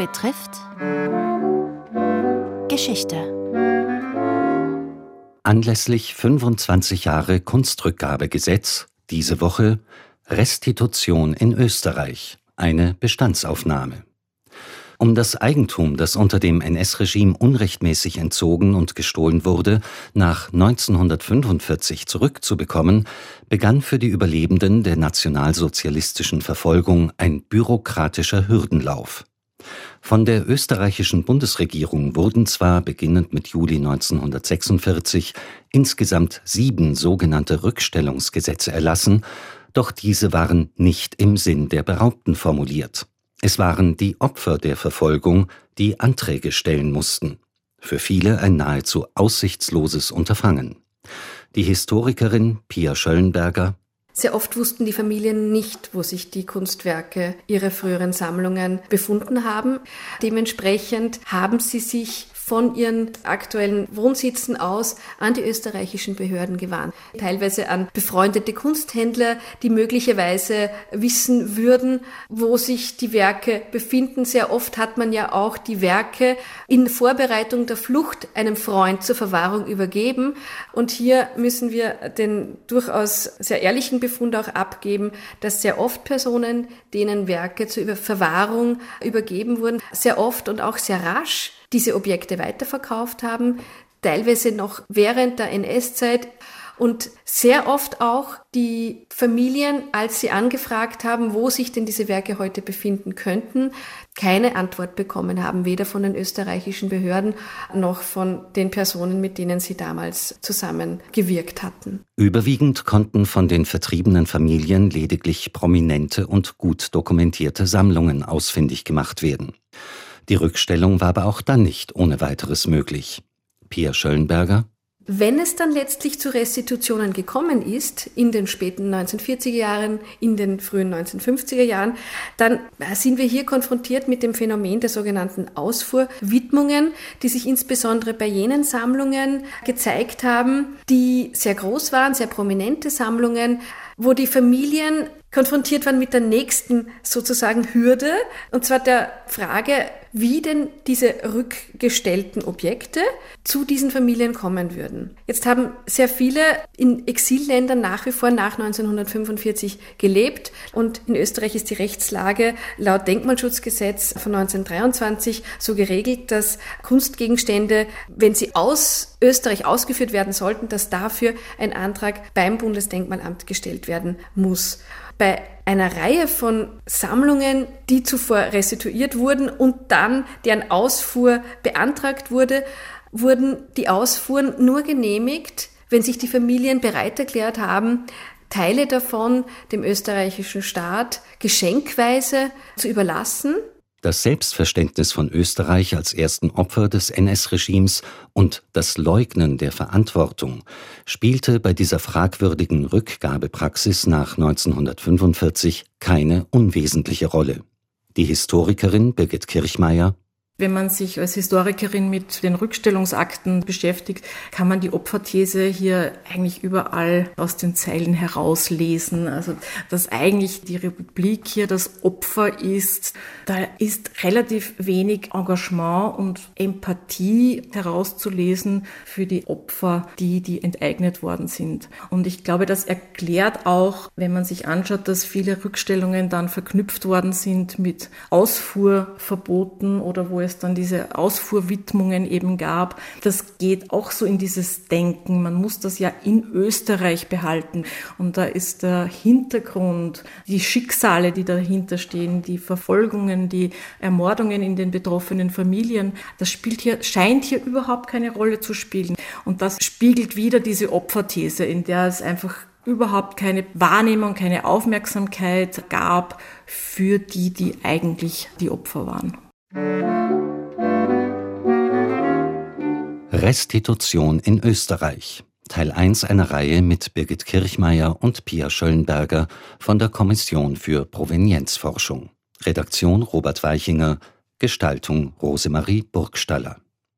betrifft Geschichte. Anlässlich 25 Jahre Kunstrückgabegesetz diese Woche Restitution in Österreich, eine Bestandsaufnahme. Um das Eigentum, das unter dem NS-Regime unrechtmäßig entzogen und gestohlen wurde, nach 1945 zurückzubekommen, begann für die Überlebenden der nationalsozialistischen Verfolgung ein bürokratischer Hürdenlauf. Von der österreichischen Bundesregierung wurden zwar beginnend mit Juli 1946 insgesamt sieben sogenannte Rückstellungsgesetze erlassen, doch diese waren nicht im Sinn der Beraubten formuliert. Es waren die Opfer der Verfolgung, die Anträge stellen mussten. Für viele ein nahezu aussichtsloses Unterfangen. Die Historikerin Pia Schöllenberger sehr oft wussten die Familien nicht, wo sich die Kunstwerke ihrer früheren Sammlungen befunden haben. Dementsprechend haben sie sich von ihren aktuellen Wohnsitzen aus an die österreichischen Behörden gewandt. Teilweise an befreundete Kunsthändler, die möglicherweise wissen würden, wo sich die Werke befinden. Sehr oft hat man ja auch die Werke in Vorbereitung der Flucht einem Freund zur Verwahrung übergeben. Und hier müssen wir den durchaus sehr ehrlichen Befund auch abgeben, dass sehr oft Personen, denen Werke zur Verwahrung übergeben wurden, sehr oft und auch sehr rasch diese Objekte weiterverkauft haben, teilweise noch während der NS-Zeit und sehr oft auch die Familien, als sie angefragt haben, wo sich denn diese Werke heute befinden könnten, keine Antwort bekommen haben, weder von den österreichischen Behörden noch von den Personen, mit denen sie damals zusammengewirkt hatten. Überwiegend konnten von den vertriebenen Familien lediglich prominente und gut dokumentierte Sammlungen ausfindig gemacht werden. Die Rückstellung war aber auch dann nicht ohne weiteres möglich. Pia Schöllenberger wenn es dann letztlich zu Restitutionen gekommen ist, in den späten 1940er Jahren, in den frühen 1950er Jahren, dann sind wir hier konfrontiert mit dem Phänomen der sogenannten Ausfuhrwidmungen, die sich insbesondere bei jenen Sammlungen gezeigt haben, die sehr groß waren, sehr prominente Sammlungen, wo die Familien konfrontiert waren mit der nächsten sozusagen Hürde, und zwar der Frage, wie denn diese rückgestellten Objekte zu diesen Familien kommen würden. Jetzt haben sehr viele in Exilländern nach wie vor nach 1945 gelebt und in Österreich ist die Rechtslage laut Denkmalschutzgesetz von 1923 so geregelt, dass Kunstgegenstände, wenn sie aus Österreich ausgeführt werden sollten, dass dafür ein Antrag beim Bundesdenkmalamt gestellt werden muss bei einer Reihe von Sammlungen, die zuvor restituiert wurden und dann deren Ausfuhr beantragt wurde, wurden die Ausfuhren nur genehmigt, wenn sich die Familien bereit erklärt haben, Teile davon dem österreichischen Staat geschenkweise zu überlassen das Selbstverständnis von Österreich als ersten Opfer des NS-Regimes und das Leugnen der Verantwortung spielte bei dieser fragwürdigen Rückgabepraxis nach 1945 keine unwesentliche Rolle. Die Historikerin Birgit Kirchmeier wenn man sich als Historikerin mit den Rückstellungsakten beschäftigt, kann man die Opferthese hier eigentlich überall aus den Zeilen herauslesen. Also, dass eigentlich die Republik hier das Opfer ist, da ist relativ wenig Engagement und Empathie herauszulesen für die Opfer, die, die enteignet worden sind. Und ich glaube, das erklärt auch, wenn man sich anschaut, dass viele Rückstellungen dann verknüpft worden sind mit Ausfuhrverboten oder wo es es dann diese Ausfuhrwidmungen eben gab. Das geht auch so in dieses Denken. Man muss das ja in Österreich behalten. Und da ist der Hintergrund, die Schicksale, die dahinter stehen, die Verfolgungen, die Ermordungen in den betroffenen Familien, das spielt hier, scheint hier überhaupt keine Rolle zu spielen. Und das spiegelt wieder diese Opferthese, in der es einfach überhaupt keine Wahrnehmung, keine Aufmerksamkeit gab für die, die eigentlich die Opfer waren. Restitution in Österreich. Teil 1 einer Reihe mit Birgit Kirchmeier und Pia Schöllenberger von der Kommission für Provenienzforschung. Redaktion Robert Weichinger, Gestaltung Rosemarie Burgstaller.